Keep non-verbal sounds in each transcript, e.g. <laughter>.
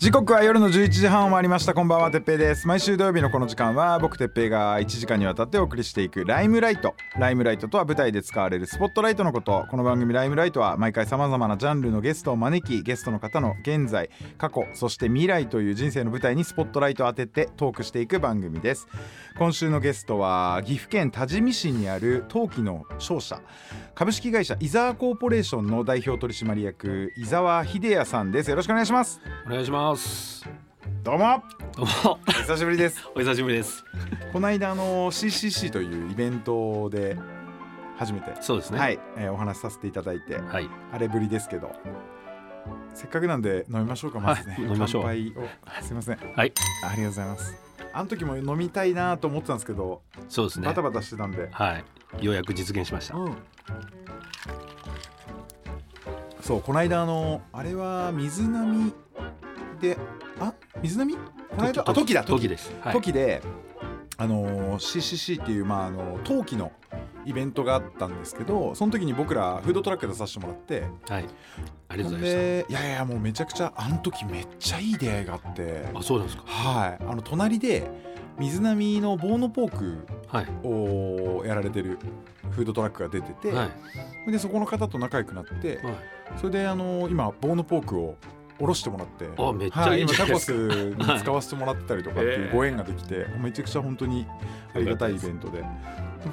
時刻は夜の11時半を回りました。こんばんはてっぺいです。毎週土曜日のこの時間は僕てっぺいが1時間にわたってお送りしていくライムライト。ライムライトとは舞台で使われるスポットライトのこと。この番組ライムライトは毎回さまざまなジャンルのゲストを招きゲストの方の現在過去そして未来という人生の舞台にスポットライトを当ててトークしていく番組です。今週のゲストは岐阜県多治見市にある陶器の商社。株式会社伊沢コーポレーションの代表取締役伊沢秀也さんです。よろしくお願いします。お願いします。どうも。どうも、お久しぶりです。<laughs> お久しぶりです。この間あの CCC というイベントで初めて、そうですね。はい、えーお話しさせていただいて。はい。あれぶりですけど。せっかくなんで飲みましょうかまずね、はい飲みましょう。乾杯を。すいません。はい。ありがとうございます。あの時も飲みたいなと思ってたんですけど、そうですね。バタ。バタしてたんで、はい。ようやく実現しました。うん。そうこの間あのあれは水波であ水波？この間？あ時だ時です。はい。時で、あのー CCC っていう、まあ、あの陶器のイベントがあったんですけどその時に僕らフードトラック出させてもらってはい。ありがとうございまでいやいやもうめちゃくちゃあの時めっちゃいい出会いがあってした。あ、そうなんですか。はいあの隣で水波のボーノポークはい。をやられてるフードトラックが出てて、はい。でそこの方と仲良くなってはい。それであの今ボーノポークをおろしてもらって。あめっちゃいいはい今タコスかに使わせてもらってたりとかっていうご縁ができて、めちゃくちゃ本当にありがたいイベントで。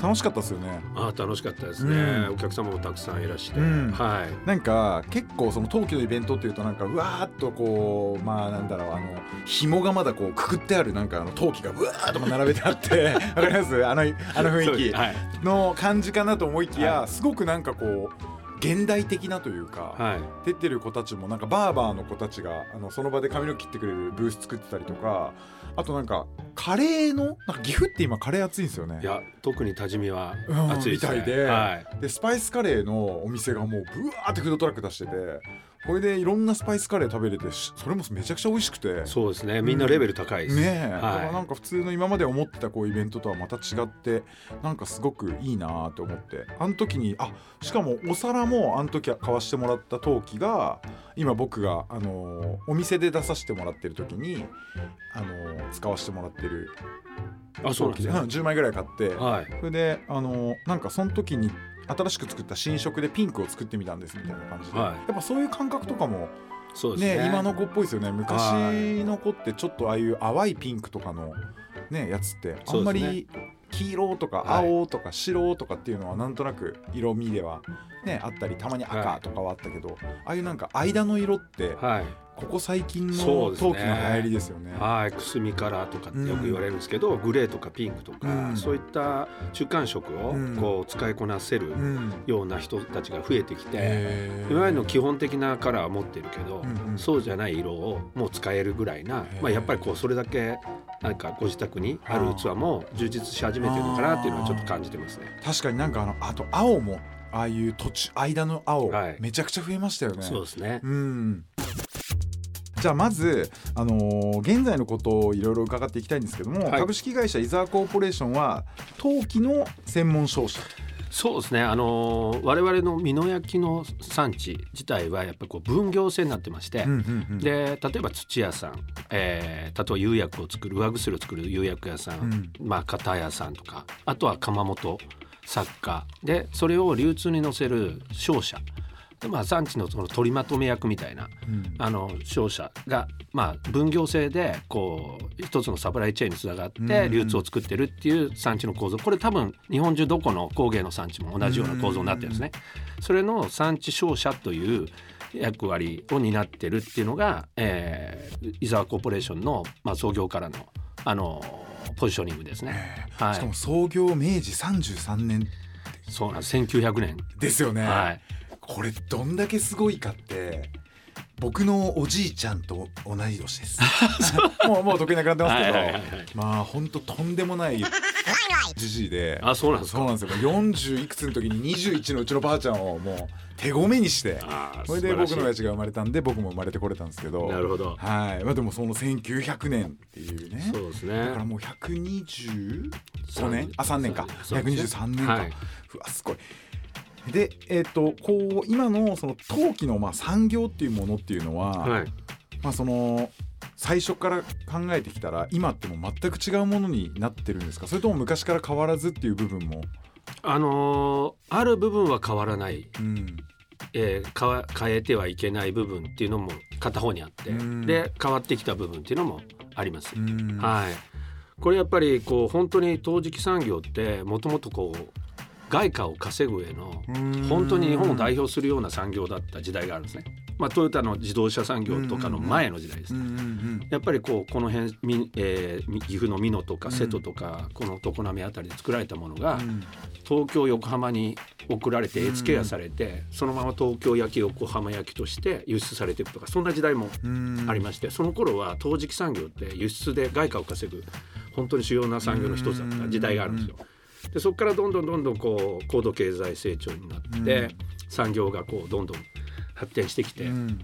楽しかったですよね。あ、楽しかったですね。うん。お客様もたくさんいらして。うん。はい。なんか結構その冬季のイベントっていうとなんかうわーっとこうまあなんだろうあの紐がまだこうくくってあるなんかあの陶器がうわーっと並べてあって。<laughs> わかります？あのあの雰囲気。の感じかなと思いきや、はすごくなんかこう現代的なというか、はい。出てる子たちもなんかバーバーの子たちがあのその場で髪の毛切ってくれるブース作ってたりとかあとなんかカレーのなんか岐阜って今カレー熱いんですよねいや、特に多治見はうん暑いですね。みたいではい。でスパイスカレーのお店がもうブワーってフードトラック出しててこれでいろんなスパイスカレー食べれてしそれもめちゃくちゃ美味しくてそうですね。みんなレベル高いです。ねえ、だからなはんか普通の今まで思ってたこうイベントとはまた違ってなんかすごくいいなと思ってあの時にあしかもお皿もあの時買わしてもらった陶器が今僕が、あのーお店で出させてもらってる時に、あのー使わせてもらってるい。あ、そうなんですねうん。10枚ぐらい買って、はい。それで、あのーなんかその時に新しく作った新色でピンクを作ってみたんですみたいな感じで、はい。やっぱそういう感覚とかもね。ね今の子っぽいですよね。昔の子ってちょっとああいう淡いピンクとかのねやつってあんまり黄色とかはい。青とか白とかっていうのはなんとなく色味ではねあったりたまに赤とかはあったけど、ああいうなんか間の色ってはい。ここ最近の陶器の流行りですよね。はい、くすみカラーとかってよく言われるんですけど、グレーとかピンクとか、うん。そういった中間色をうん。こう使いこなせるうん。ような人たちが増えてきて、いわゆるの基本的なカラーは持ってるけど、うんうん。そうじゃない色をもう使えるぐらいなまあ、やっぱりこうそれだけなんかご自宅にある器も充実し始めてるのかなっていうのはちょっと感じてますね。確かになんかあのあと青もああいう途中間の青、はい。めちゃくちゃ増えましたよね。そうですね。うんじゃあまず、あのー現在のことをいろいろ伺っていきたいんですけども、はい。株式会社伊沢コーポレーションは陶器の専門商社。そうですね。あのー我々の美濃焼の産地自体はやっぱりこう分業制になってまして。うんうんうん。で例えば土屋さん、えー、例えば釉薬を作る上薬を作る釉薬屋さん、うん。まあ型屋さんとかあとは窯元作家。でそれを流通に乗せる商社で、まあ、産地のその取りまとめ役みたいなうん。あの商社が、まあ、分業制でこう一つのサプライチェーンにつながっうんて流通を作ってるっていう産地の構造。これ多分日本中どこの工芸の産地も同じような構造になってるんですね。それの産地商社という役割を担ってるっていうのが、えー、伊沢コーポレーションの、まあ、創業からのあのポジショニングですね。はい。しかも創業明治33年。そうなんです。1900年、ですよね、はい、これどんだけすごいかって僕のおじいちゃんと同い年です。<laughs> <laughs> もうもう得意なくなってますけど、はいはいはいはい。まあ本当とんでもないじじいで。あそうなんですか？そうなんですよ。40いくつの時に21のうちのばあちゃんをもう手ごめにして。それで僕の親父が生まれたんで僕も生まれてこれたんですけど。なるほど。はい。まあでもその1900年っていうね。そうですね。だからもう125年？あ3年か。そうですね。123年か、はい。うわすごいでえっ、とこう今のその陶器のまあ産業っていうものっていうのは、はい。まあその最初から考えてきたら今ってもう全く違うものになってるんですか？それとも昔から変わらずっていう部分も、あのーある部分は変わらない、うん、えー変えてはいけない部分っていうのも片方にあって、うん。で変わってきた部分っていうのもあります。うん。はい、これやっぱりこう本当に陶磁器産業ってもともとこう外貨を稼ぐ上のうん。本当に日本を代表するような産業だった時代があるんですね。まあ、トヨタの自動車産業とかの前の時代ですうんうんやっぱりこうこの辺、みえーみ岐阜の美濃とか瀬戸とか、この常滑あたりで作られたものが、うん。東京横浜に送られて絵付け屋されて、そのまま東京焼き横浜焼きとして輸出されていくとかそんな時代もうん。ありまして、その頃は陶磁器産業って輸出で外貨を稼ぐ本当に主要な産業の一つだった時代があるんですよ。でそこからどんどんどんどんこう高度経済成長になって、うん。産業がこうどんどん発展してきて、うん。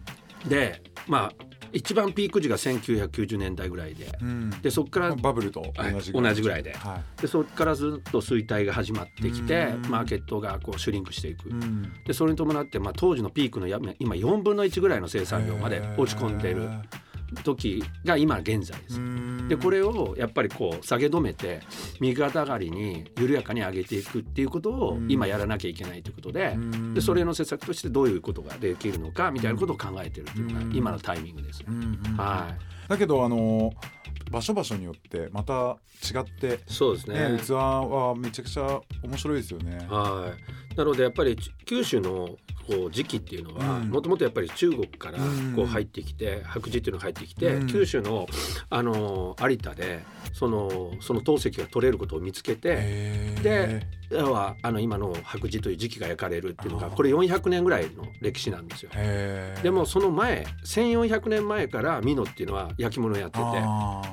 でまあ一番ピーク時が1990年代ぐらいで、うん。でそこからバブルと同じぐらい,、で。はい。でそこからずっと衰退が始まってきてうん。マーケットがこうシュリンクしていく。うん。でそれに伴って、まあ、当時のピークのや今4分の1ぐらいの生産量まで落ち込んでいる時が今現在です。でこれをやっぱりこう下げ止めて右肩上がりに緩やかに上げていくっていうことをうん。今やらなきゃいけないということでうん。でそれの施策としてどういうことができるのかみたいなことを考えてるっていうのうん。が今のタイミングです。はだけどあの場所場所によってまた違ってい、そうですねね、器はめちゃくちゃ面白いですよね。はい、なのでやっぱり九州のこう時期っていうのはうん。もともとやっぱり中国からうん。こう入ってきて白磁っていうのが入ってきて、うん。九州のあの有田でそのその陶石が取れることを見つけてで要はあの今の白磁という時期が焼かれるっていうのがこれ400年ぐらいの歴史なんですよ。でもその前1400年前から美濃っていうのは焼き物をやってて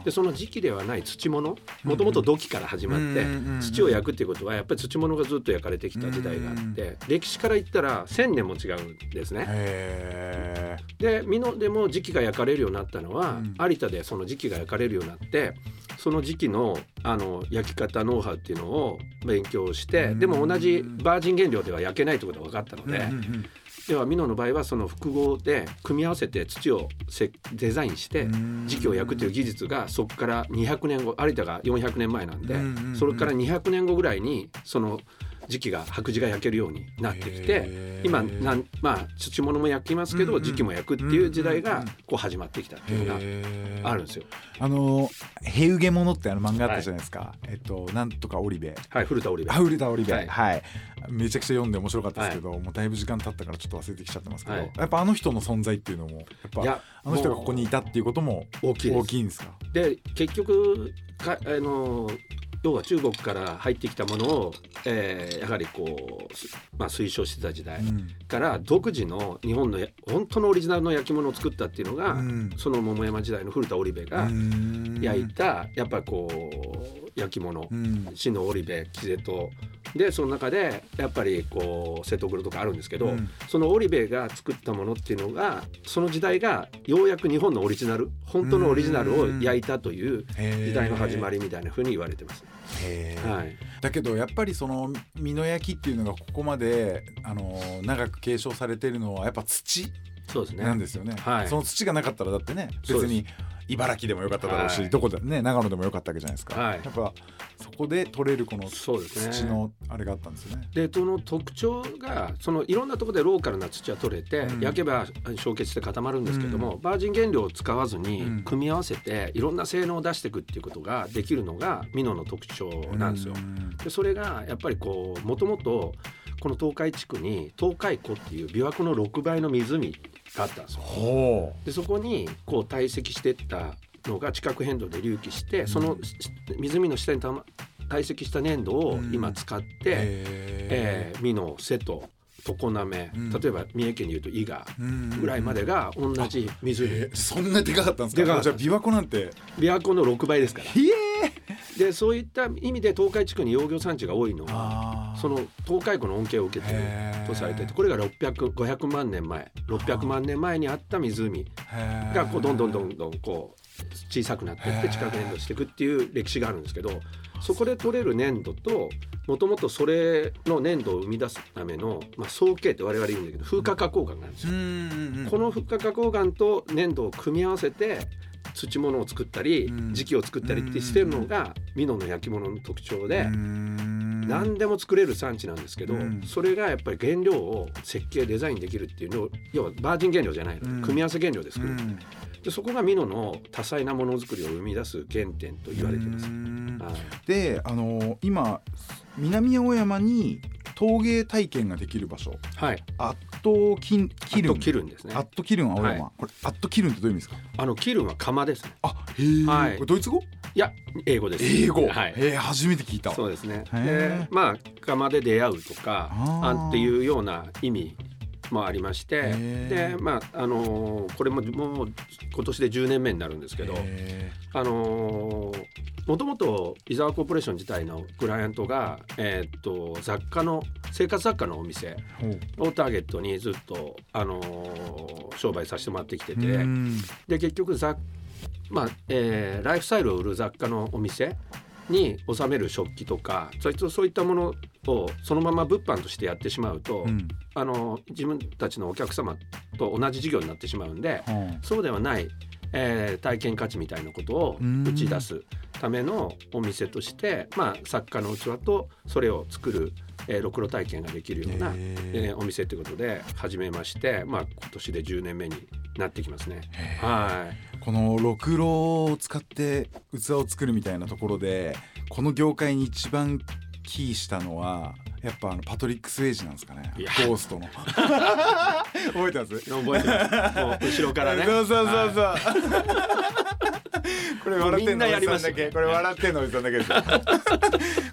でその時期ではない土物もともと土器から始まって土を焼くっていうことはやっぱり土物がずっと焼かれてきた時代があって歴史から言ったら1,000年も違うんですね。へで美濃でも時期が焼かれるようになったのは、うん。有田でその時期が焼かれるようになってその時期のあの焼き方ノウハウっていうのを勉強して、うん。でも同じバージン原料では焼けないってことが分かったのーで、うんうんでは美濃の場合はその複合で組み合わせて土をせデザインしてうん。時期を焼くという技術がそこから200年後有田が400年前なんで、それから200年後ぐらいにその時期が白磁が焼けるようになってきて今なんまあ土物も焼きますけど、うんうん時期も焼くっていう時代がこう始まってきたっていうのがあるんですよ。あの「ヘウゲモノ」ってあの漫画あったじゃないですか、えっとなんとか織部。はい古田織部。あウルタ織部。ははい。い、めちゃくちゃ読んで面白かったですけど、もうだいぶ時間経ったからちょっと忘れてきちゃってますけど、はい。やっぱあの人の存在っていうのもやっぱあの人がここにいたっていうことも大きいです。大きいんですか？で結局かあの要は中国から入ってきたものを、えーやはりこう、すまあ、推奨してた時代うん。から独自の日本のや本当のオリジナルの焼き物を作ったっていうのが、うん。その桃山時代の古田織部がうん。焼いたやっぱこう焼き物。うん。死の織部木瀬戸でその中でやっぱりこう瀬戸黒とかあるんですけど、うん。その織部が作ったものっていうのがその時代がようやく日本のオリジナル本当のオリジナルを焼いたという時代の始まりみたいな風に言われてます。はい、だけどやっぱりその美濃焼きっていうのがここまであの長く継承されてるのはやっぱ土そうですね。なんですよね。はい。その土がなかったらだってね別に茨城でもよかっただろうし、はい。どこでね長野でもよかったわけじゃないですか、はい。やっぱそこで取れるこの土のあれがあったんですよね。でその特徴がそのいろんなところでローカルな土は取れて、うん。焼けば焼結して固まるんですけども、バージン原料を使わずにうん。組み合わせていろんな性能を出していくっていうことができるのが美濃の特徴なんですよ。うん。でそれがやっぱりこうもともとこの東海地区に東海湖っていう琵琶湖の6倍の湖があったんですよ。ほでそこにこう堆積していったのが地殻変動で隆起して、そのし湖の下にたま堆積した粘土を今使って、うへえー、美濃瀬戸常滑、うん。例えば三重県でいうと伊賀。ぐらいまでが同じ湖、えーそんなでかかったんですかじゃあ琵琶湖なんて。琵琶湖の6倍ですから。でそういった意味で東海地区に養魚産地が多いの。はその東海湖の恩恵を受けてるとされててこれが600500万年前。600万年前にあった湖。がこうどんどんどんどんこう小さくなっていって地殻粘土していくっていう歴史があるんですけどそこで取れる粘土ともともとそれの粘土を生み出すための、まあ、総計って我々言うんだけど風化加工岩があるんですよ。うんうんうんこの風化加工岩と粘土を組み合わせて土物を作ったりうん。磁器を作ったりってしてるのが美濃の焼き物の特徴で何でも作れる産地なんですけどうん。それがやっぱり原料を設計デザインできるっていうのを要はバージン原料じゃないの。うん。で組み合わせ原料で作るうんでそこが美濃の多彩なものづくりを生み出す原点と言われてます。う。ん。はい。であの今南青山に陶芸体験ができる場所。はい、アットキンキルン。キルンですね。アットキルン青山、はい。これアットキルンってどういう意味ですか？あのキルンは窯ですね。あへえ、はい。これドイツ語？いや英語です。英語、はい。へえ初めて聞いた。そうですね。へでまあ窯で出会うとかあっていうような意味もありましてでまああのーこれももう今年で10年目になるんですけどへあのーもともと伊沢コーポレーション自体のクライアントが、えーっと雑貨の生活雑貨のお店をターゲットにずっと、あのー商売させてもらってきててうん。で結局雑、まあえーライフスタイルを売る雑貨のお店に収める食器とかそいつそういったものをそのまま物販としてやってしまうと、うん。あの自分たちのお客様と同じ事業になってしまうんではそうではない、えー体験価値みたいなことをうん。打ち出すためのお店として、まあ、作家の器とそれを作る、えーろくろ体験ができるような、えーお店ということで始めまして、まあ、今年で10年目になってきますね。はい。このろくろを使って器を作るみたいなところでこの業界に一番キーしたのはやっぱあのパトリック・スウェイジなんですかね。ゴーストの。<laughs> 覚えてます？覚えてます。後ろからね。そうそうそうそう、<laughs> これ笑ってんのおじさんだけ。これ笑ってんのおじさんだけですよ。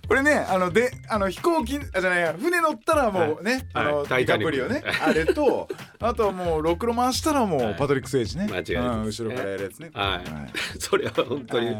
これねあのであの飛行機あじゃないや船乗ったらもうね、はい。あのディタイタニックカプリオね。あれとあとはもうろくろ回したらもはい。うパトリック・スウェイジね、間違いないうん後ろからやるやつね。はい。それは本当に、や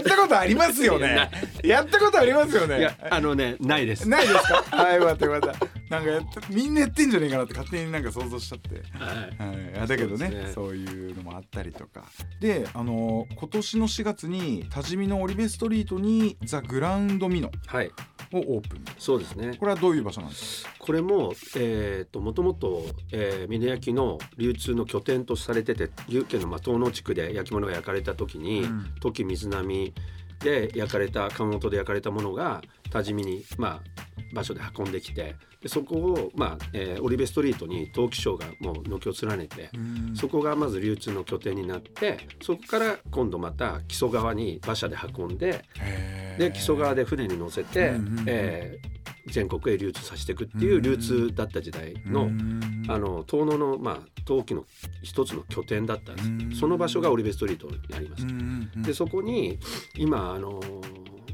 ったことありますよね。やったことありますよね。あのねないです。ないですか？<laughs> はいよかったよかったなんかやったみんなやってんじゃねえかなって勝手になんか想像しちゃって。はい。はい、あだけどねね。そういうのもあったりとか。であの今年の4月に多治見のオリベストリートにザ・グラウンドミノはい、をオープン。そうですね。これはどういう場所なんですか？これも、えー、ともともと、えー、峰焼きの流通の拠点とされてて岐阜県のまあ東濃地区で焼き物が焼かれた時に、うん。土器水波で焼かれた窯元で焼かれたものが多治見に、まあ、場所で運んできてでそこを、まあえーオリベストリートに陶器商がもう軒を連ねて、そこがまず流通の拠点になってそこから今度また木曽川に馬車で運んでで木曽川で船に乗せて、えー全国へ流通させていくっていう流通だった時代の,、あの遠野の、まあ、陶器の一つの拠点だったんです、うんその場所がオリベストリートにあります。でそこに今あの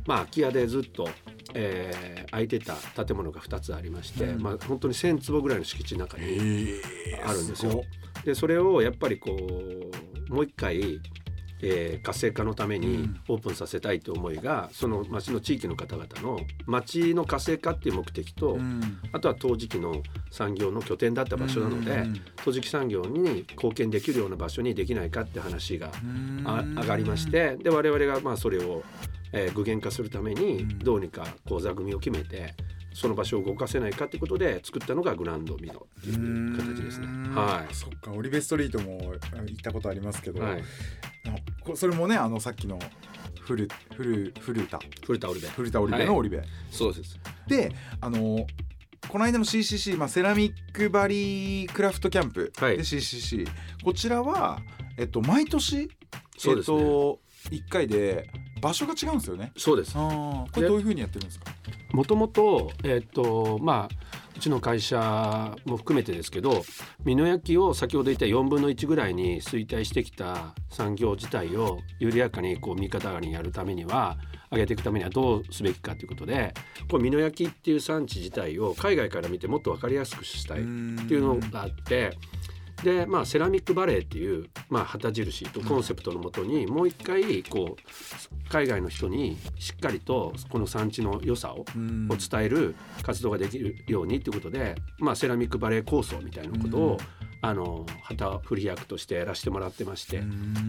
まあ空き家でずっと、えー空いてた建物が2つありまして、うん。まあ本当に1,000坪ぐらいの敷地の中にえあるんですよ。でそれをやっぱりこうもう一回、えー活性化のためにうん。オープンさせたいという思いがその町の地域の方々の町の活性化っていう目的と、あとは陶磁器の産業の拠点だった場所なので、陶磁器産業に貢献できるような場所にできないかって話があ上がりましてで我々がまあそれを、えー具現化するためにうん。どうにかこう座組を決めてその場所を動かせないかってことで作ったのがグランドミノっていう形ですね。はそっかオリベストリートもあ行ったことありますけい、ど、はい、それもねあのさっきのフルフルフルタ古田オルベ。フルタオリベのオリベ、そうです。であのこの間の CCC、まあ、セラミックバリークラフトキャンプはい。で CCC、こちらは、えっと、毎年、そうですね。えっと、1回で場所が違うんですよね。そうです。これどういうふうにやってるんですか？もともとえっ、とまあうちの会社も含めてですけど美濃焼を先ほど言った4分の1ぐらいに衰退してきた産業自体を緩やかにこう右肩上がりにやるためには上げていくためにはどうすべきかということでこう美濃焼っていう産地自体を海外から見てもっと分かりやすくしたいっていうのがあって。でまあ、セラミックバレーっていう、まあ、旗印とコンセプトのもとにもう一回こう海外の人にしっかりとこの産地の良さをを伝える活動ができるようにということで、まあ、セラミックバレー構想みたいなことを、あの旗振り役としてやらせてもらってまして、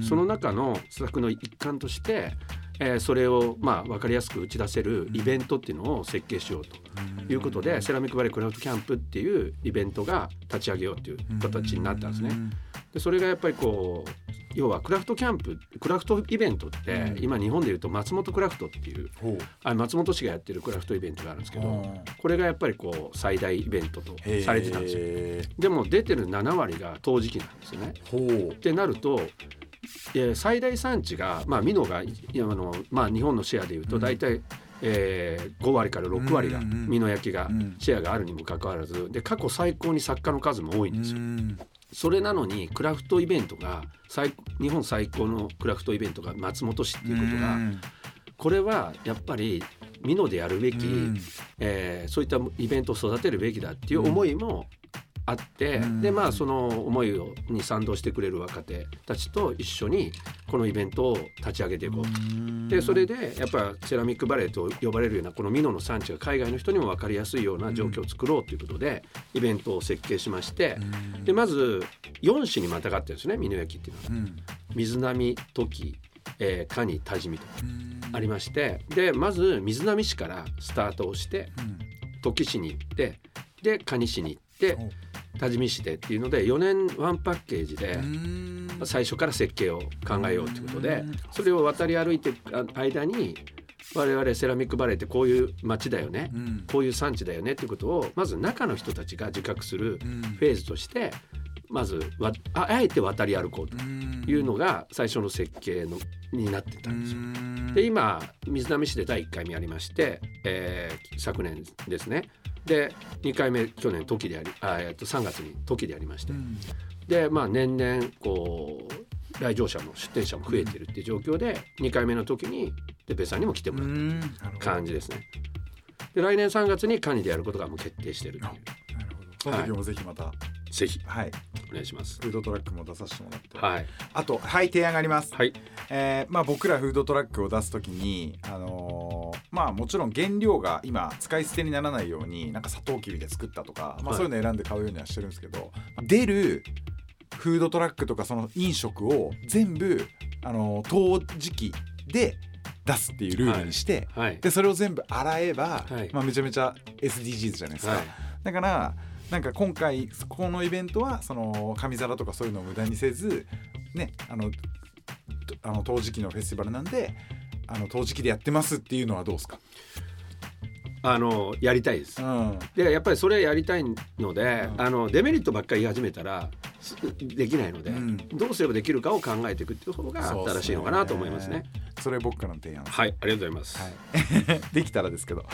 その中の施策の一環として、えーそれをまあ分かりやすく打ち出せるイベントっていうのを設計しようということで、セラミックバレークラフトキャンプっていうイベントが立ち上げようという形になったんですね。でそれがやっぱりこう要はクラフトキャンプクラフトイベントって、今日本でいうと松本クラフトっていうあ松本市がやってるクラフトイベントがあるんですけど、うん。これがやっぱりこう最大イベントとされてたんですよ。へでも出てる7割が陶磁器なんですよね。ってなると、えー最大産地が、まあ、ミノがあの、まあ、日本のシェアでいうと大体、えー5割から6割がうんうんうん。ミノ焼きがうん。シェアがあるにもかかわらずで過去最高に作家の数も多いんですよ。うん。それなのにクラフトイベントが最日本最高のクラフトイベントが松本市っていうことがうん。これはやっぱりミノでやるべき、うん。えーそういったイベントを育てるべきだっていう思いもあって、うん。でまあその思いをに賛同してくれる若手たちと一緒にこのイベントを立ち上げていこうと。でそれでやっぱセラミックバレーと呼ばれるようなこのミノの産地が海外の人にも分かりやすいような状況を作ろうということでイベントを設計しまして。でまず4市にまたがってるんですね美濃焼っていうのは。うん。水波時、えー、蟹多治見とありまして。でまず水波市からスタートをして土岐市に行ってで蟹市に行ってお多治見市でっていうので4年ワンパッケージで最初から設計を考えようということでそれを渡り歩いていく間に我々セラミックバレーってこういう町だよねこういう産地だよねっていうことをまず中の人たちが自覚するフェーズとしてまずわああえて渡り歩こうというのが最初の設計のになってたんですよ。で今水波市で第1回目やりまして、えー昨年ですね。で2回目去年時でやりあ、えー、と3月に時でやりまして、でまあ年々こう来場者も出店者も増えてるっていう状況で2回目の時にてっぺいさんにも来てもらった感じですね。で来年3月にカニでやることがもう決定してるという。なるほど。その時もぜひまた。ぜひ。はいお願いします。フードトラックも出させてもらって。はい、あとはい提案があります。はい。えーまあ、僕らフードトラックを出す時に、あのーまあ、もちろん原料が今使い捨てにならないようになんかサトウキビで作ったとか、まあ、はい。そういうの選んで買うようにはしてるんですけど、出るフードトラックとかその飲食を全部、あのー陶磁器で出すっていうルールにして、はい。でそれを全部洗えば、はい。まあ、めちゃめちゃ SDGs じゃないですか。はい。だからなんか今回このイベントはその紙皿とかそういうのを無駄にせずねあのとあの陶磁器のフェスティバルなんであの陶磁器でやってますっていうのはどうですか、あのやりたいです。う。ん、でやっぱりそれやりたいので、うん。あのデメリットばっかり言い始めたらすできないので、うん。どうすればできるかを考えていくっていう方がそうっすね。正しいのかなと思いますね。それ僕からの提案ですはい、ありがとうございます。はい、<laughs> できたらですけど。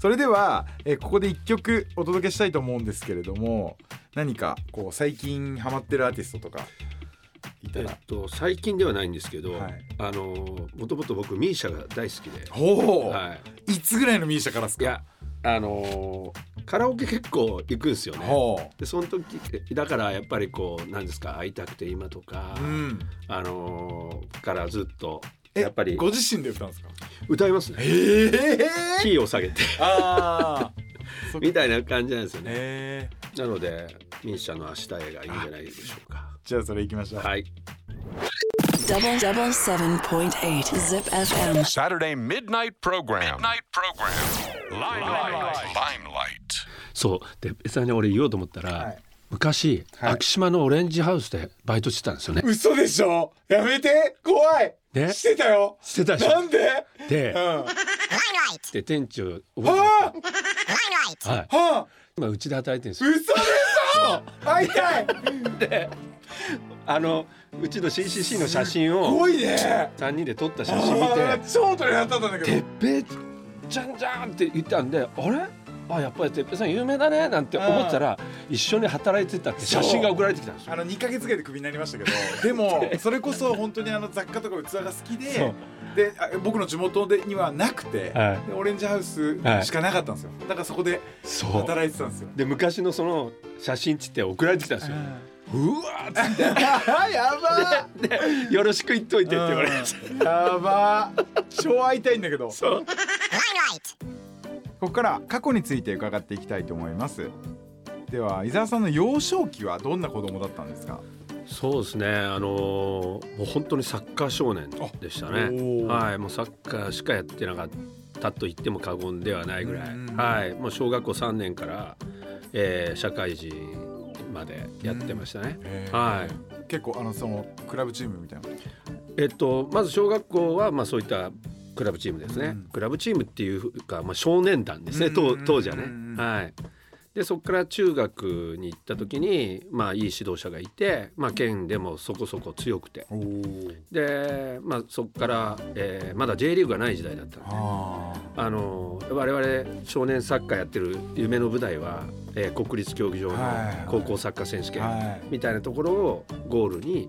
それでは、えーここで1曲お届けしたいと思うんですけれども何かこう最近ハマってるアーティストとかいたら、えっと最近ではないんですけど、はい。あのもともと僕ミーシャが大好きで、はい。つぐらいのミーシャからですか？い、やあのカラオケ結構行くんですよね。ほでその時だからやっぱりこうなんですか会いたくて今とか、う、うん、あのからずっとえやっぱりご自身で歌うんですか？歌いますね。ええキーを下げてああ <laughs> みたいな感じなんですよね。えー、なのでミーシャの明日へがいいんじゃないでしょうか。じゃあそれ行きましょう、はい。Double double seven point eight Zip FM. Saturday midnight program. Midnight program. そう。で別に俺言おうと思ったら、はい。昔、はい。昭島のオレンジハウスでバイトしてたんですよね。嘘でしょ？やめて。怖い。ね？してたよ。してたなんで？でうん。はで店長覚えてますかはい。あはあ。今うちで働いてるんですよ。嘘でしょ？会いたい。であのうちの CCC の写真を怖いね。3人で撮った写真見て超鳥肌立ったんだ「けど。てっぺいじゃんじゃんって言ったんであれ？あやっぱり哲平さん有名だねなんて思ってたら一緒に働いてたって写真が送られてきたんですよ。あの2か月ぐらいでクビになりましたけど <laughs> でもそれこそ本当にあの雑貨とか器が好きでであ僕の地元でにはなくて、はい。でオレンジハウスしかなかったんですよ。だからそこでそう。働いてたんですよ。で昔のその写真つって送られてきたんですよ。うわーっつって。<laughs> やばでよろしく言っといてって言われてーやばー。超会いたいんだけど。そう <laughs> ここから過去について伺っていきたいと思います。では伊沢さんの幼少期はどんな子供だったんですか？そうですね。あのーもう本当にサッカー少年でしたね。はい。もうサッカーしかやってなかったと言っても過言ではないぐらい。うんはい。もう小学校3年から、えー社会人までやってましたね。はい。結構あのそのクラブチームみたいな。えっとまず小学校はまあそういったクラブチームですね、うん。クラブチームっていうか、まあ、少年団ですね、うん当当時はね、うんはい。でそこから中学に行った時にまあいい指導者がいて、まあ、県でもそこそこ強くて。で、まあ、そこから、えーまだ J リーグがない時代だったんで。ああの我々少年サッカーやってる夢の舞台は、えー国立競技場のはい。高校サッカー選手権はい。みたいなところをゴールに、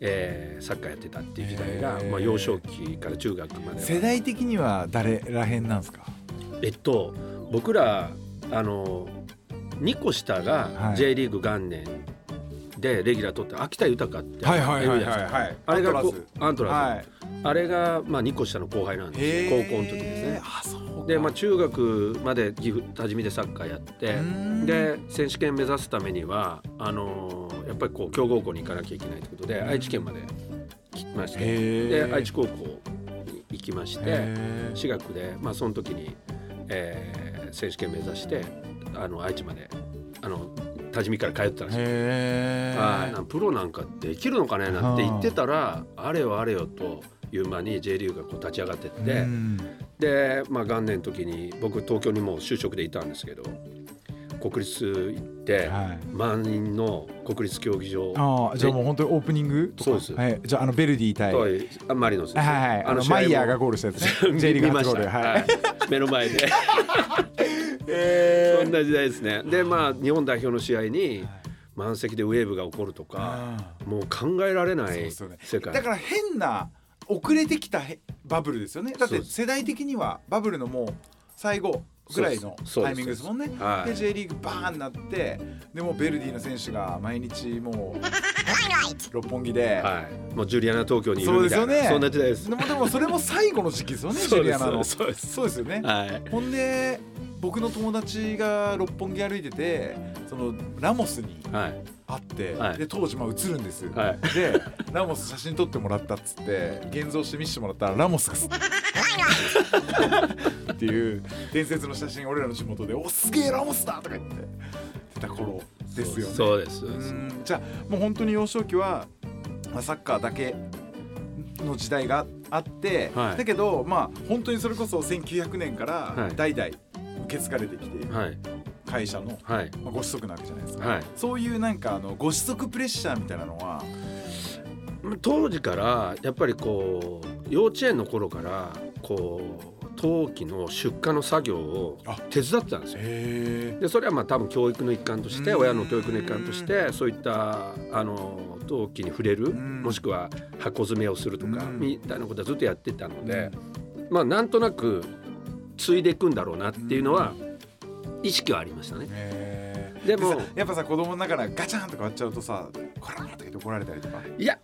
えーサッカーやってたっていう時代が、まあ、幼少期から中学までは。世代的には誰らへんなんですか？えっと僕らあの2個下はがい。J リーグ元年でレギュラー取って秋田豊っているじゃないですかはい。あれがこアントラーズ。アントラーズ、はい。あれがまあ2個下の後輩なんです高校の時ですね。で、まあ、中学まで岐阜多治見でサッカーやってん。で選手権目指すためにはあのーやっぱりこう強豪校に行かなきゃいけないということで愛知県まで来ましてで愛知高校に行きまして私学で、まあ、その時に、えー選手権目指してあの愛知まであの多治見から通ってたんですよ。へはい。プロなんかできるのかね？なんて言ってたらあれよあれよという間に J リーグがこう立ち上がってって、うん。で、まあ、元年の時に僕東京にもう就職でいたんですけど国立行って、はい。満員の国立競技場。ああじゃあもう本当にオープニングとか？そうです。はい、じゃああのベルディ対マリノスです。ねはいはい。あのマイヤーがゴールしたやつね。<laughs> J リーグ初ゴール。はい、はい。目の前で <laughs> えそんな時代ですね。でまあ日本代表の試合に満席でウェーブが起こるとかもう考えられないそうですよね。世界。だから変な遅れてきたへバブルですよね。だって世代的にはバブルのもう最後ぐらいのタイミングですもんね。はい。で J リーグバーンなってでもうベルディの選手が毎日もう <laughs> 六本木で、はい。もうジュリアナ東京にいそうるみたいなですよね。そんな時代です。でもでもそれも最後の時期ですよねジュリアナの。そうです。そうですよね。はい。ほんで僕の友達が六本木歩いててそのラモスにはい。会って、はい。で当時まあ映るんです、はい。でラモス写真撮ってもらったっつって現像して見せてもらったらラモスがすっていう伝説の写真俺らの地元で「おすげえラモスだ!」とか言って出た頃ですよね。そうですじゃあもう本当に幼少期は、まあ、サッカーだけの時代があって、はい。だけどまあ本当にそれこそ1900年からはい。代々受け継がれてきているはい。会社の、はい。まあ、ご子息なわけじゃないですか、はい。そういうなんかあのご子息プレッシャーみたいなのは当時からやっぱりこう幼稚園の頃からこう陶器の出荷の作業をあ手伝ってたんですよ。へでそれはまあ多分教育の一環としてうん。親の教育の一環としてそういったあの陶器に触れるん。もしくは箱詰めをするとかうん。みたいなことはずっとやってたのでまあなんとなく継いでいくんだろうなっていうのは意識はありましたね。えでもさやっぱさ子供の中ガチャンとか割っちゃうとさ「こら!」とか言って怒られたりとか？いや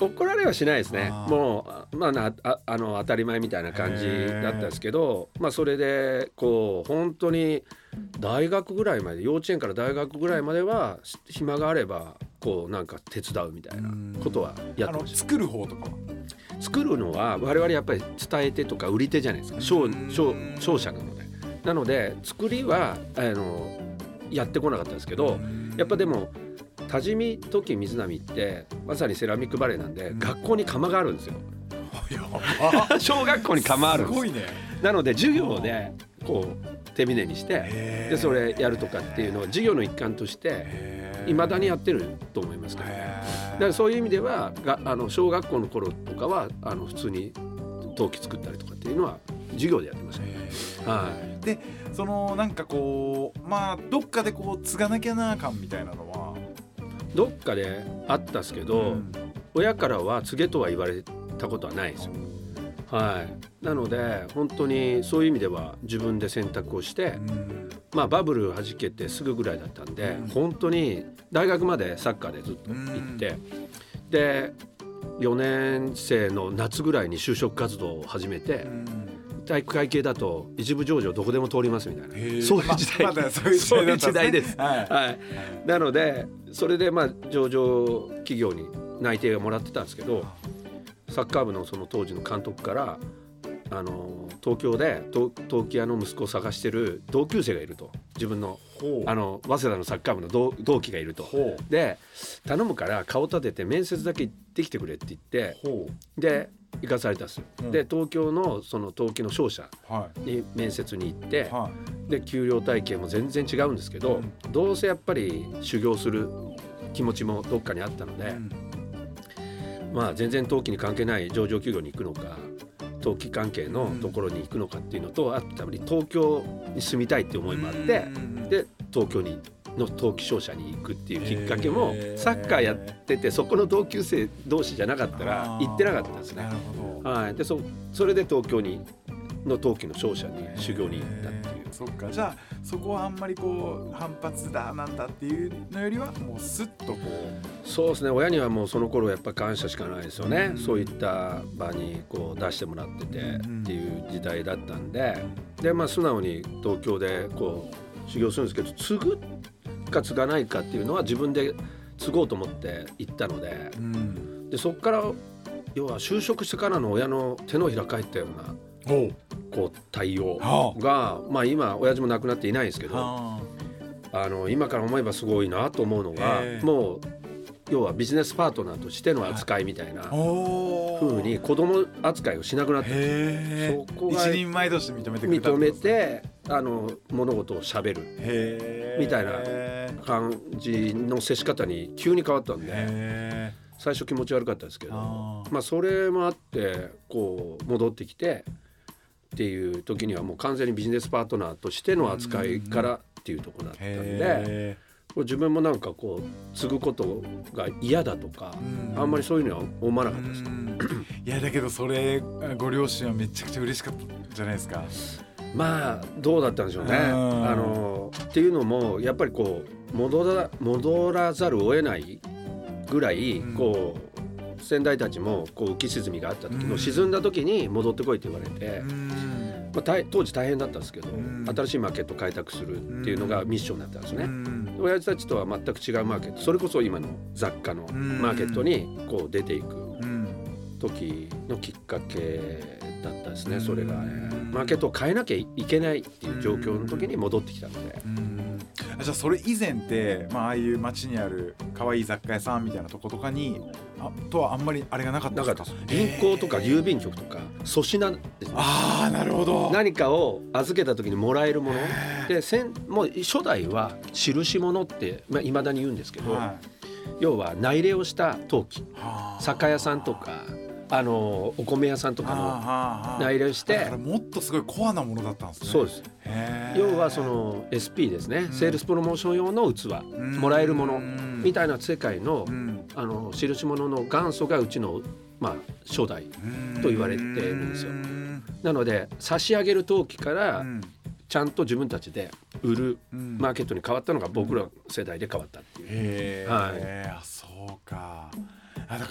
怒られはしないですねもうあまあなああの当たり前みたいな感じだったんですけどまあそれでこう本当に大学ぐらいまで幼稚園から大学ぐらいまではし暇があればこうなんか手伝うみたいなことはやってました。作る方とかは？作るのは我々やっぱり伝え手とか売り手じゃないですか。商商商社なので。なので作りはあのやってこなかったですけどやっぱでも多治見時水波ってまさにセラミックバレーなんで、うん。学校に窯があるんですよ。<laughs> 小学校に窯あるんです。すごいね。なので授業でこう手峰にしてでそれやるとかっていうのは授業の一環としていまだにやってると思いますけど。だからそういう意味ではがあの小学校の頃とかはあの普通に陶器作ったりとかっていうのは授業でやってました、はい。でそのなんかこうまあどっかでこう継がなきゃな感みたいなのは？どっかであったんですけど、うん。親からは告げとは言われたことはないですよ。はい、なので本当にそういう意味では自分で選択をして、うん。まあ、バブル弾けてすぐぐらいだったんで、うん。本当に大学までサッカーでずっと行って、で4年生の夏ぐらいに就職活動を始めて、体育会系だと一部上場どこでも通りますみたいな。そういう時代、ままだそういう時代ですね。そういう時代です。はい。はい、なのでそれでまあ上場企業に内定をもらってたんですけどサッカー部のその当時の監督からあの東京で陶陶器屋の息子を探してる同級生がいると。自分のあの早稲田のサッカー部の同同期がいると。ほで頼むから顔立てて面接だけ行ってきてくれって言ってで行かされたんですよ。うん。で東京のその陶器の商社に面接に行ってい。はで給料体系も全然違うんですけど、どうせやっぱり修行する気持ちもどっかにあったので、いうん。まあ全然登記に関係ない上場企業に行くのか登記関係のところに行くのかっていうのと、あとやっぱり東京に住みたいって思いもあって、うんで東京にの登記商社に行くっていうきっかけもサッカーやっててそこの同級生同士じゃなかったら行ってなかったんですね。はい、でそそれで東京にの登記の商社に修行に行ったっていう。そっか。じゃあそこはあんまりこう反発だなんだっていうのよりはもうスッとこそうですね。親にはもうその頃やっぱ感謝しかないですよね、うん。そういった場にこう出してもらっててうんっていう時代だったんで。でまあ素直に東京でこう修行するんですけど継ぐか継がないかっていうのは自分で継ごうと思って行ったので。う、うん、でそこから要は就職してからの親の手のひら返ったようなこう対応はがまあ今親父も亡くなっていないんですけどはあ。の今から思えばすごいなと思うのがもう要はビジネスパートナーとしての扱いみたいなあお風に子供扱いをしなくなってそこが一人前として認めて認めってあの物事をしゃべるみたいなへ感じの接し方に急に変わったんでえ。最初気持ち悪かったですけどまあそれもあってこう戻ってきてっていう時にはもう完全にビジネスパートナーとしての扱いからっていうところだったんで。へこれ自分もなんかこう継ぐことが嫌だとか、うん。あんまりそういうのは思わなかったです、うん。いやだけどそれご両親はめちゃくちゃ嬉しかったんじゃないですか。まあどうだったんでしょうね。うん。あのっていうのもやっぱりこう戻ら戻らざるを得ないぐらい、うん。こう先代たちもこう浮き沈みがあった時の、うん。沈んだ時に戻ってこいって言われて、うん。まあ、大当時大変だったんですけど、ん。新しいマーケットを開拓するっていうのがミッションだったんですね。うん。親父たちとは全く違うマーケット。それこそ今の雑貨のマーケットにこう出ていくうん。時のきっかけだったですねうん。それが。ねマーケットを変えなきゃいけないっていう状況の時に戻ってきたので。じゃあそれ以前って、まあああいう街にある可愛い雑貨屋さんみたいなとことかにあとはあんまりあれがなかったですか？銀行とか郵便局とか粗品ですね。ああなるほど。何かを預けた時にもらえるもの。でせんもう初代は印物っていまあ、未だに言うんですけど、はい。要は内入れをした陶器。はあ。酒屋さんとかあのお米屋さんとかのはあ内入れをして。だからもっとすごいコアなものだったんですね。そうです。要はその SP ですね、ん。セールスプロモーション用の器、ん。もらえるもの。うんみたいな世界の,、うん。あの印物の元祖がうちの、まあ、初代と言われてるんですよ。うん。なので差し上げる陶器からうん。ちゃんと自分たちで売るうんマーケットに変わったのが僕ら世代で変わったっていう。はい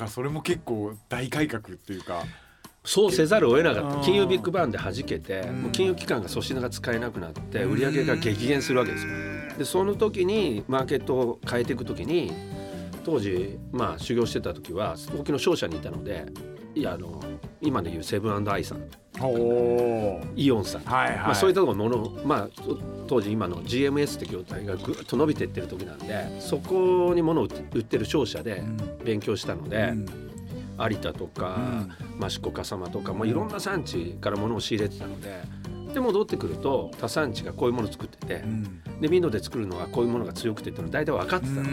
からそれも結構大改革っていうか。そうせざるを得なかっうん。た金融ビッグバンで弾けてん。もう金融機関が粗品が使えなくなって売り上げが激減するわけですよ。でその時にマーケットを変えていく時に当時まあ修行してた時は陶器の商社にいたのでいやあの今でいうセブンアイさんイオンさん、はいはい、まあ、そういったところのものまあと当時今の GMS って業態がぐっと伸びていってる時なんでそこに物を売ってる商社でうん。勉強したので、うん。有田とか、益子笠間とか、まあ、いろんな産地から物を仕入れてたのでで戻ってくると他産地がこういうものを作ってて、うん。でミノで作るのはこういうものが強くてっていうの大体分かってたの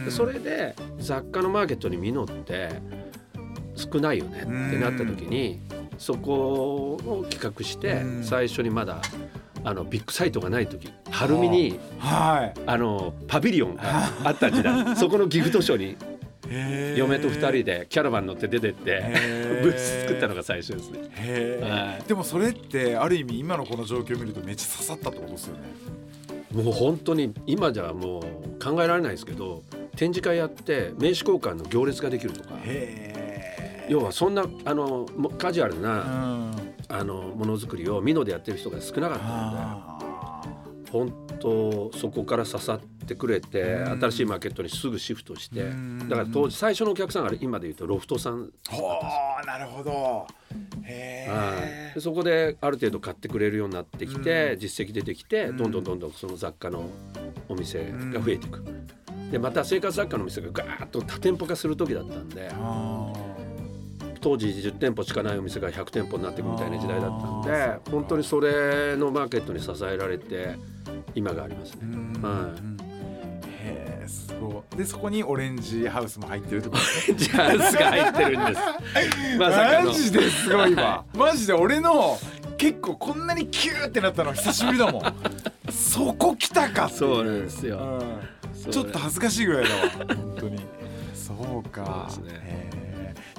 で、でそれで雑貨のマーケットにミノって少ないよねってなった時にそこを企画してうん。最初にまだあのビッグサイトがない時晴海にはい。あのパビリオンがあった時代。<laughs> そこのギフトショーに嫁と二人でキャラバン乗って出てってブース作ったのが最初ですね。へはえでもそれってある意味今のこの状況を見るとめっちゃ刺さったってことですよね。もう本当に今じゃもう考えられないですけど展示会やって名刺交換の行列ができるとかへえ要はそんなあのもカジュアルうな、ん。あのものづくりをミノでやってる人が少なかったのあで本当そこから刺さってくれてうん。新しいマーケットにすぐシフトして。うん。だから当時最初のお客さんが今で言うとロフトさん、なるほど。へそこである程度買ってくれるようになってきて、うん。実績出てきてうん。どんどんどんどんその雑貨のお店が増えていく。でまた生活雑貨のお店がガーッと多店舗化する時だったんで。あ当時10店舗しかないお店が100店舗になっていくみたいな時代だったんで本当にそれのマーケットに支えられて今がありますね。ーはうんへえすごい。でそこにオレンジハウスも入ってるってこと？ですねい、ジャンスが入ってるんです。<laughs> まさかの。マジですごいわ。マジで俺の結構こんなにキューってなったの久しぶりだもん。<laughs> そこ来たかそうなんですよ。うん。ちょっと恥ずかしいぐらいだわ本当に。そうか。そうですね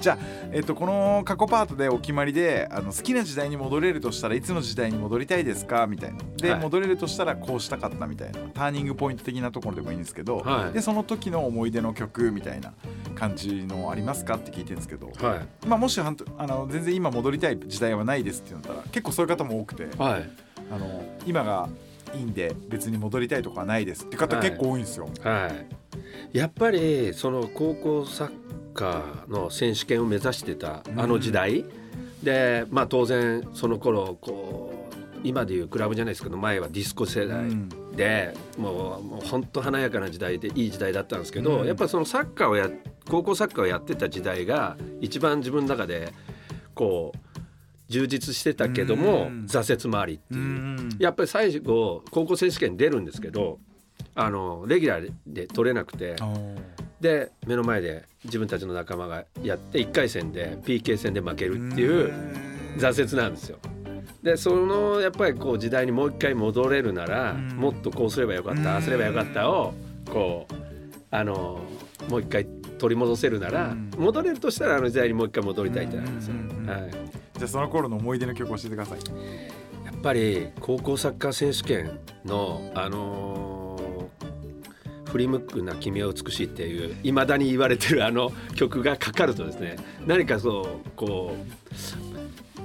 じゃあ、えっと、この過去パートでお決まりであの好きな時代に戻れるとしたらいつの時代に戻りたいですかみたいな。で、はい。戻れるとしたらこうしたかったみたいなターニングポイント的なところでもいいんですけど、はい。でその時の思い出の曲みたいな感じのありますかって聞いてるんですけど、はい。まあ、もしはんとあの全然今戻りたい時代はないですって言ったら結構そういう方も多くてはい。あの今がいいんで別に戻りたいとかはないですって方はい。結構多いんですよ。はい。やっぱりその高校サッカーの選手権を目指してたあの時代、でまあ当然その頃こう今でいうクラブじゃないですけど前はディスコ世代うん。で、もうもう本当華やかな時代でいい時代だったんですけど、うん。やっぱりそのサッカーをや高校サッカーをやってた時代が一番自分の中でこう充実してたけども、うん。挫折もありっていう。うん。やっぱり最後高校選手権出るんですけどあのレギュラーで取れなくてで目の前で自分たちの仲間がやって1回戦で PK 戦で負けるっていう挫折なんですよ。でそのやっぱりこう時代にもう一回戻れるなら、うんもっとこうすればよかった、ああすればよかったをこうあのもう一回取り戻せるなら、うん戻れるとしたらあの時代にもう一回戻りたいってなんですよ。はいじゃあその頃の思い出の曲教えてください。やっぱり高校サッカー選手権のあのー振り向くな君は美しいっていういまだに言われてるあの曲がかかるとですね何かそうこ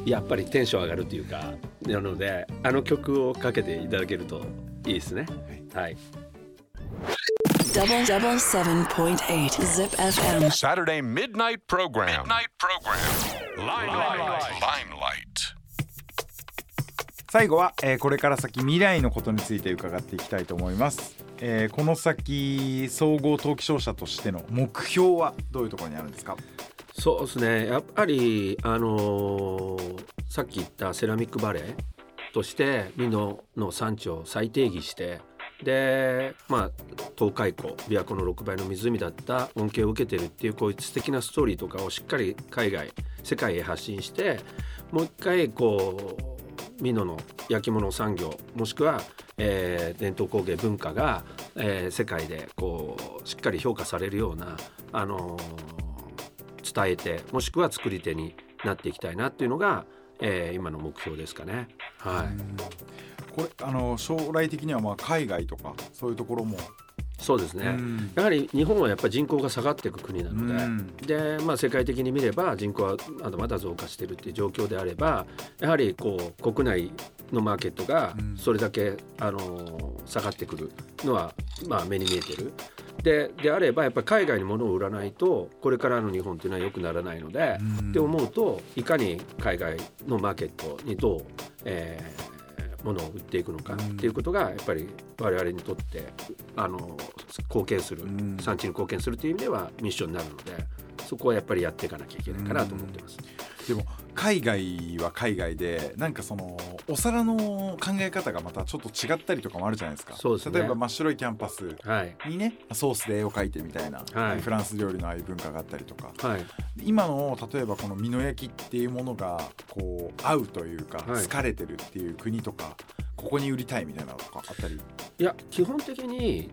うやっぱりテンション上がるというかなのであの曲をかけていただけるといいですね。はい、Double double seven point eight Zip FM. Saturday midnight program. Midnight program. Limelight. Limelight. 最後は、えーこれから先未来のことについて伺っていきたいと思います。えーこの先総合登記商社としての目標はどういうところにあるんですか？そうですねやっぱりあのーさっき言ったセラミックバレーとして美濃の産地を再定義してでまあ東海湖琵琶湖の6倍の湖だった恩恵を受けてるっていうこういう素敵なストーリーとかをしっかり海外世界へ発信してもう一回こう美濃の焼き物産業もしくは、えー伝統工芸文化が、えー世界でこうしっかり評価されるようなあのー伝えてもしくは作り手になっていきたいなっていうのが、えー今の目標ですかね。はい、これあの将来的にはまあ海外とかそういうところも。そうですね、うん。やはり日本はやっぱり人口が下がっていく国なので、うん。で、まあ、世界的に見れば人口はまだまだ増加しているっていう状況であればやはりこう国内のマーケットがうん。それだけ、あのー下がってくるのは、まあ、目に見えてる。でであればやっぱり海外に物を売らないとこれからの日本というのは良くならないので、うん。って思うといかに海外のマーケットにどう、えー物を売っていくのかっていうことがやっぱり我々にとってあの貢献する、うん。産地に貢献するという意味ではミッションになるのでそこはやっぱりやっていかなきゃいけないかなと思ってます。でも海外は海外でなんかそのお皿の考え方がまたちょっと違ったりとかもあるじゃないですか。そうですね。例えば真っ白いキャンパスはい。にねソースで絵を描いてみたいな、はい。フランス料理のああいう文化があったりとか。はい。今の例えばこの美濃焼きっていうものがこう合うというか、はい。好かれてるっていう国とかここに売りたいみたいなのとかあったり、いや基本的に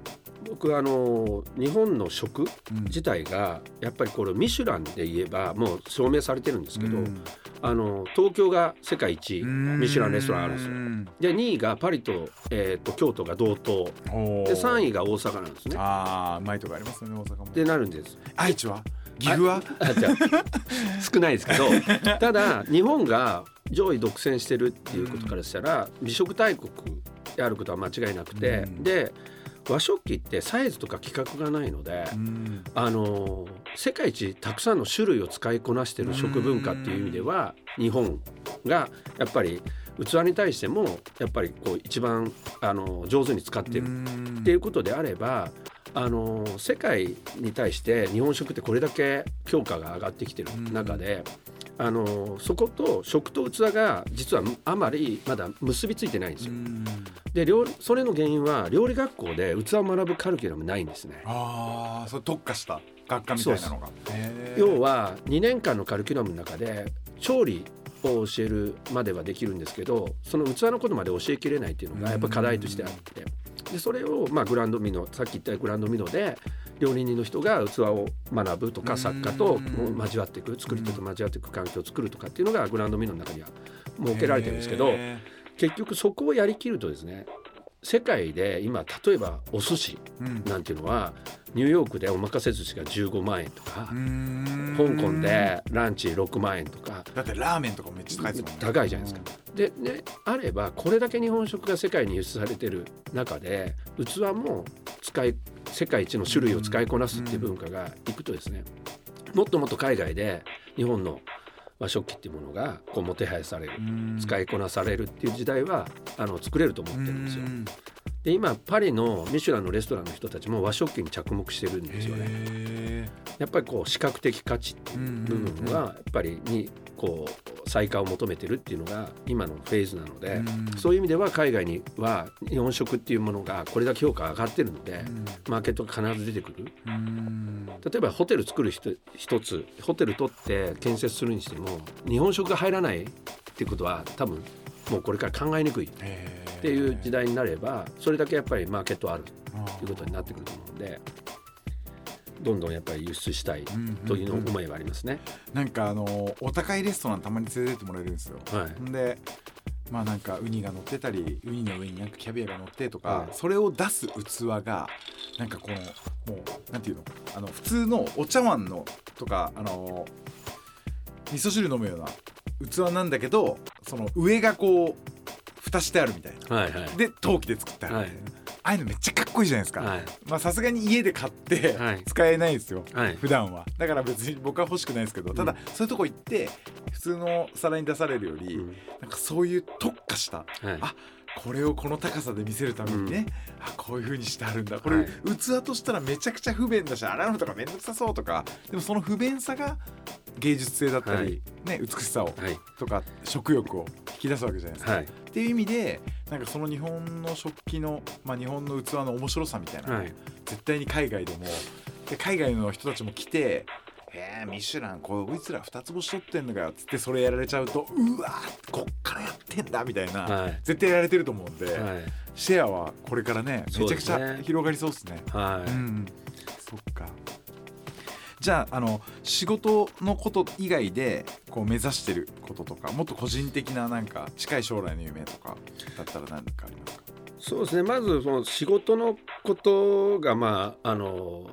僕あの日本の食うん。自体がやっぱりこれミシュランで言えばもう証明されてるんですけど、うん。あの東京が世界一ミシュランレストランあるんですよ。うんで2位がパリと,、えー、と京都が同等で3位が大阪なんですね。ああうまいとこありますよね大阪も。でなるんです。愛知は？岐阜は？あじゃあ <laughs> 少ないですけど。ただ日本が上位独占してるっていうことからしたら美食大国であることは間違いなくて、うん。で和食器ってサイズとか規格がないので、うん。あの世界一たくさんの種類を使いこなしてる食文化っていう意味では日本がやっぱり器に対してもやっぱりこう一番あの上手に使ってるっていうことであればあの世界に対して日本食ってこれだけ評価が上がってきてる中で、あのそこと食と器が実はあまりまだ結びついてないんですよ。うん。で料理それの原因は料理学校で器を学ぶカリキュラムないんですね。ああそれ特化した学科みたいなのが。要は2年間のカリキュラムの中で調理を教えるまではできるんですけどその器のことまで教えきれないっていうのがやっぱ課題としてあって。でそれをまあグランドミノさっき言ったグランドミノで料理人の人が器を学ぶとか作家と交わっていく作り手と交わっていく環境を作るとかっていうのがグランドミノの中には設けられてるんですけどへ結局そこをやりきるとですね世界で今例えばお寿司なんていうのはニューヨークでおまかせ寿司が15万円とか香港でランチ6万円とか。だってラーメンとかめっちゃ高いですもんね。高いじゃないですか。でねあればこれだけ日本食が世界に輸出されてる中で器も使い世界一の種類を使いこなすっていう文化がいくとですねもっともっと海外で日本の和食器っていうものがこうもてはやされるうん使いこなされるっていう時代はあの作れると思ってるんですよう。んで今パリのミシュランのレストランの人たちも和食器に着目してるんですよね。へやっぱりこう視覚的価値っていう部分はやっぱりにこう再化を求めてるっていうのが今のフェーズなので、うんそういう意味では海外には日本食っていうものがこれだけ評価上がってるので、マーケットが必ず出てくる。例えばホテル作る人一つホテル取って建設するにしても日本食が入らないっていうことは多分もうこれから考えにくいっていう時代になればそれだけやっぱりマーケットあるあということになってくると思うのでどんどんやっぱり輸出したいというの思いはありますね。なんかあのお高いレストランたまに連れてってもらえるんですよ。はいんでまあなんかウニが乗ってたりウニの上になんかキャビアが乗ってとか、はいそれを出す器がなんかこのもうなんていうのあの普通のお茶碗のとかあの味噌汁飲むような器なんだけどその上がこう蓋してあるみたいな。はいはい。で陶器で作ってある。みたい。な、ああいうのめっちゃかっこいいじゃないですか。はい。まあさすがに家で買ってはい。使えないんですよ、はい。普段は。だから別に僕は欲しくないですけどただ、うんそういうとこ行って普通の皿に出されるより、うん。なんかそういう特化したはい。あこれをこの高さで見せるためにね、あこういう風にしてあるんだ。これ、はい。器としたらめちゃくちゃ不便だし洗うのとかめんどくさそうとかでもその不便さが芸術性だったり、はい。ね、美しさをはい。とか食欲を引き出すわけじゃないですか。はい。っていう意味でなんかその日本の食器の、まあ、日本の器の面白さみたいなはい。絶対に海外でもで海外の人たちも来て「えー、ミシュランこいつら二つ星取ってんのかよ」っつってそれやられちゃうと「うわーこっからやってんだ」みたいな、はい。絶対やられてると思うんで、はい。シェアはこれからねめちゃくちゃ広がりそうですね。はい。うん、そっかじゃああの仕事のこと以外でこう目指してることとかもっと個人的ななんか近い将来の夢とかだったら何かありますか？そうですね。まずその仕事のことがまああの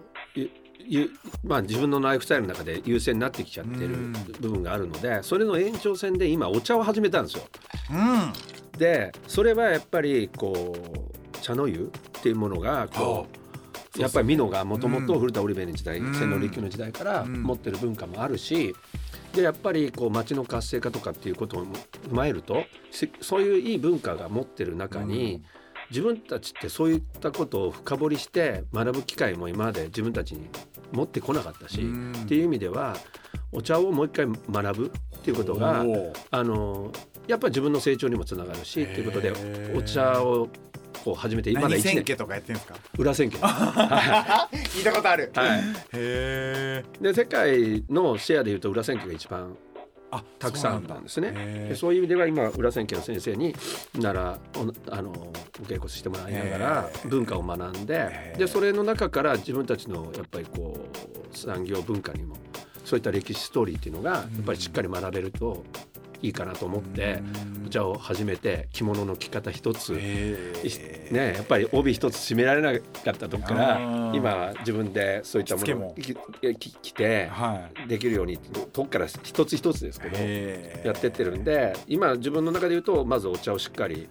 まあ、自分のライフスタイルの中で優先になってきちゃってるうん部分があるのでそれの延長線で今お茶を始めたんですよ。うん。でそれはやっぱりこう茶の湯っていうものがこうやっぱり美濃がもともと古田織部の時代うん千利休の時代からうん。持ってる文化もあるしでやっぱりこう町の活性化とかっていうことを踏まえるとしそういういい文化が持ってる中に自分たちってそういったことを深掘りして学ぶ機会も今まで自分たちに持ってこなかったしうん。っていう意味ではお茶をもう一回学ぶっていうことがあのやっぱり自分の成長にもつながるしっていうことでお茶をこう始めてまだ1年。とかやってんですか？裏千家 <laughs> 聞いたことある。はい。へえで世界のシェアでいうと裏千家が一番あたくさんあったんですね。そういう意味では今裏千家の先生にならおあのお稽古してもらいながら文化を学んででそれの中から自分たちのやっぱりこう産業文化にもそういった歴史ストーリーっていうのがやっぱりしっかり学べるといいかなと思ってお茶を始めて着物の着方一つへね、やっぱり帯一つ締められなかったとこから今は自分でそういったものを着てはい。できるようにとこから一つ一つですけどやってってるんで今自分の中で言うとまずお茶をしっかり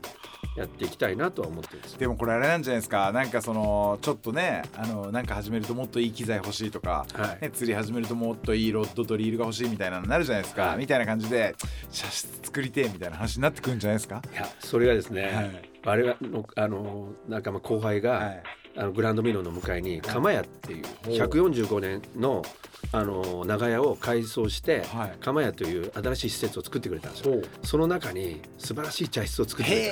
やっていきたいなとは思ってるんです。でもこれあれなんじゃないですか。なんかそのちょっとねあのなんか始めるともっといい機材欲しいとか、はい。ね、釣り始めるともっといいロッドとリールが欲しいみたいなのになるじゃないですか、はい。みたいな感じで茶室作りてえみたいな話になってくるんじゃないですか。いやそれがですね、はい。我々のあの仲間後輩が、はいあのグランドミロの向かいに釜屋っていうほう145年のあの長屋を改装して、はい。釜屋という新しい施設を作ってくれたんですよ。その中に素晴らしい茶室を作って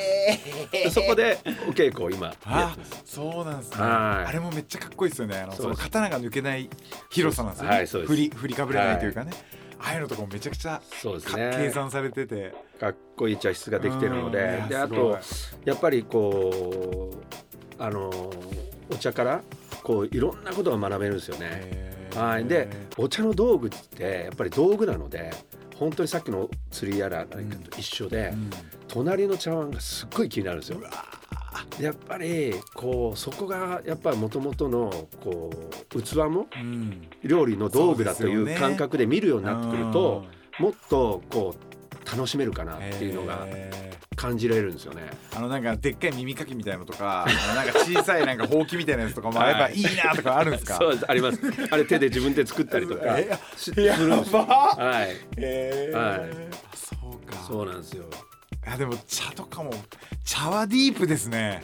くれたそこでお稽古を今あそうなんですね。はい。あれもめっちゃかっこいいですよね。あのその刀が抜けない広さなんですよね、はい振り振りかぶれないというかね、ああいうのとかもめちゃくちゃそうですかね計算されてて。かっこいい茶室ができてるので。やであとやっぱりこうあのお茶からこういろんなことが学べるんですよね。はい、でお茶の道具ってやっぱり道具なので本当にさっきの釣りやら何かと一緒で、うん。隣の茶碗がすっごい気になるんですよ。でやっぱりこうそこがやっぱりもともとのこう器もうん。料理の道具だという感覚で見るようになってくると、もっとこう楽しめるかなっていうのがへ感じられるんですよね。ーあのなんかでっかい耳かきみたいのとかなんか小さいなんかほうきみたいなやつとかもあればい。いなとかあるんですか？そうあります。あれ手で自分で作ったりとか。<laughs> えしやばはい、へー。はい。そうか。そうなんですよ。いやでも茶とかも茶はディープですね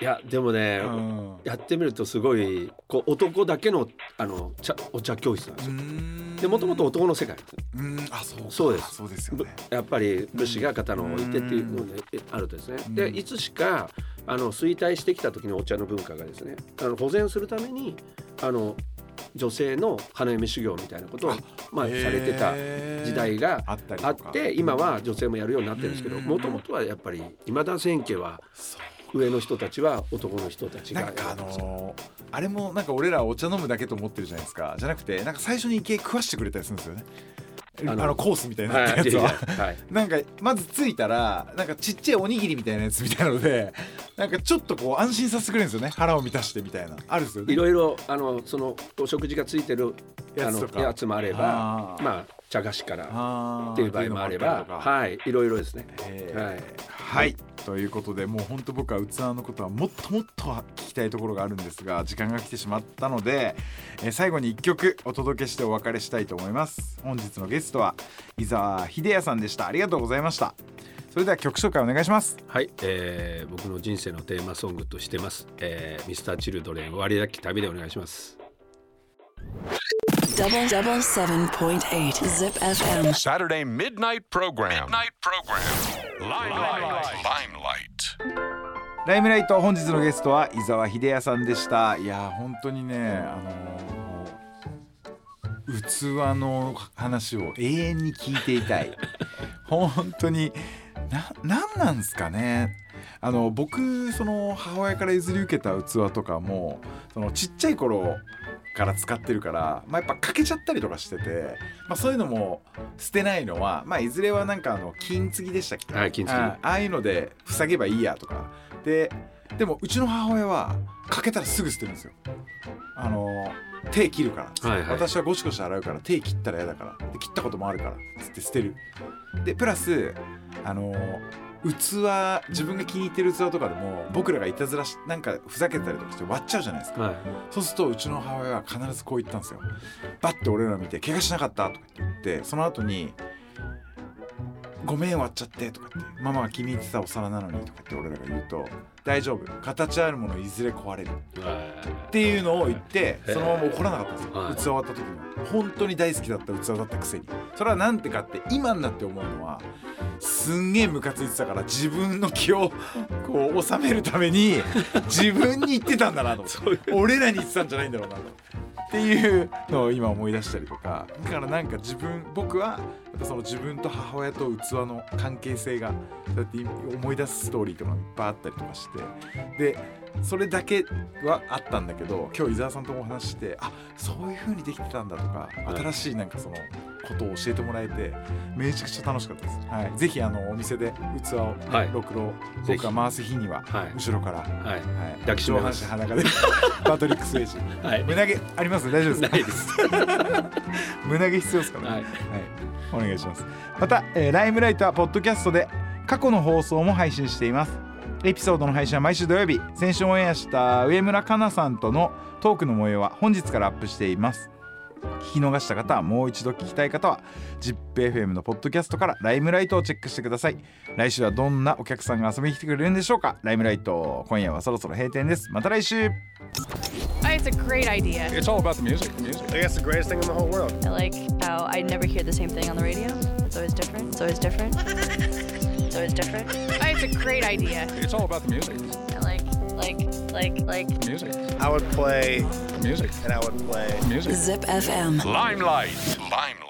いやでもね、うん。やってみるとすごいこう男だけのあの茶お茶教室なんですよ。でもともと男の世界。あそうか。そうです。そうですよぶねやっぱり武士が刀を置いてっていうのでえあるとですね。でうん。いつしかあの衰退してきた時のお茶の文化がですねあの保全するためにあの女性の花嫁修行みたいなことをまあ、されてた時代があって今は女性もやるようになってるんですけどうんもともとはやっぱり今田千家は上の人たちは男の人たちがなんかあのーあれもなんか俺らお茶飲むだけと思ってるじゃないですか。じゃなくてなんか最初に池食わしてくれたりするんですよね。ああののコースみたいなやつ。は、はい。<laughs> なんかまず着いたらなんかちっちゃいおにぎりみたいなやつみたいなので <laughs> なんかちょっとこう安心させてくれるんですよね。腹を満たしてみたいな。あるんですよね。いろいろあのそのお食事がついてるやつやつもあればまあ茶菓子からっていう場合もあればはいいろいろですね。えーはい。はい。ということでもう本当僕は器のことはもっともっと聞きたいところがあるんですが時間が来てしまったので、えー最後に1曲お届けしてお別れしたいと思います。本日のゲストは伊沢秀也さんでした。ありがとうございました。それでは曲紹介お願いします。はい、えー僕の人生のテーマソングとしてます、えー、ミスターチルドレン終わりだっき旅でお願いします77.8 Zip FM Saturday Midnight イ、midnight Program. ライムライト本日のゲストは伊沢秀哉さんでした。いや本当にねあの、器の話を永遠に聞いていたい。<laughs> 本当にな何な,なんですかね。あの僕その母親から譲り受けた器とかもそのちっちゃい頃から使ってるから、まあ、やっぱ欠けちゃったりとかしてて、まあ、そういうのも捨てないのは、まあ、いずれはなんかあの金継ぎでしたっけ？はい金継ぎ。あああいうので塞げばいいやとか。ででもうちの母親はかけたらすぐ捨てるんですよ。あの手切るから、はいはい。私はゴシゴシ洗うから手切ったら嫌だから。で切ったこともあるからつって捨てる。でプラスあの器自分が気に入ってる器とかでも僕らがいたずらしなんかふざけたりとかして割っちゃうじゃないですか。はい。そうするとうちの母親は必ずこう言ったんですよ。バッて俺ら見て怪我しなかったとか言ってその後にごめん割っちゃって」とかって「ママが気に入ってたお皿なのに」とかって俺らが言うと「大丈夫。形あるものいずれ壊れる」っていうのを言ってそのまま怒らなかったんですよ、はい。器終わった時に。本当に大好きだった器だったくせにそれはなんてかって今になって思うのはすんげえムカついてたから自分の気をこう収めるために自分に言ってたんだなと <laughs> 俺らに言ってたんじゃないんだろうなとっていうのを今思い出したりとか。だからなんか自分僕はその自分と母親と器の関係性がだって思い出すストーリーとかもいっぱいあったりとかして。でそれだけはあったんだけど今日伊沢さんともお話ししてあそういう風にできてたんだとか新しいなんかそのことを教えてもらえてめちゃくちゃ楽しかったです。はい、ぜひあのお店で器を、はい。ろくろ僕が回す日にははい。後ろから、はい。はい、抱きしめます。上半身裸で <laughs> パトリック・スウェイジ。はい。胸毛あります？大丈夫ですか？ないです。<laughs> 胸毛必要ですからね？はい。お願いします。また、えーライムライトはポッドキャストで過去の放送も配信していますエピソードの配信は毎週土曜日先週オンエアした上村かなさんとのトークの模様は本日からアップしています聞き逃した方はもう一度聞きたい方は ZIPFM のポッドキャストからライムライトをチェックしてください来週はどんなお客さんが遊びに来てくれるんでしょうかライムライト今夜はそろそろ閉店ですまた来週 Oh, It's a great idea. It's all about the music. The music. I guess the greatest thing in the whole world. I like how I never hear the same thing on the radio. It's always different. It's always different. It's always different. <laughs> It's a great idea. It's all about the music. I like, like, like, like. Music. I would play, music. and I would play. Music. Zip FM. Limelight. Limelight.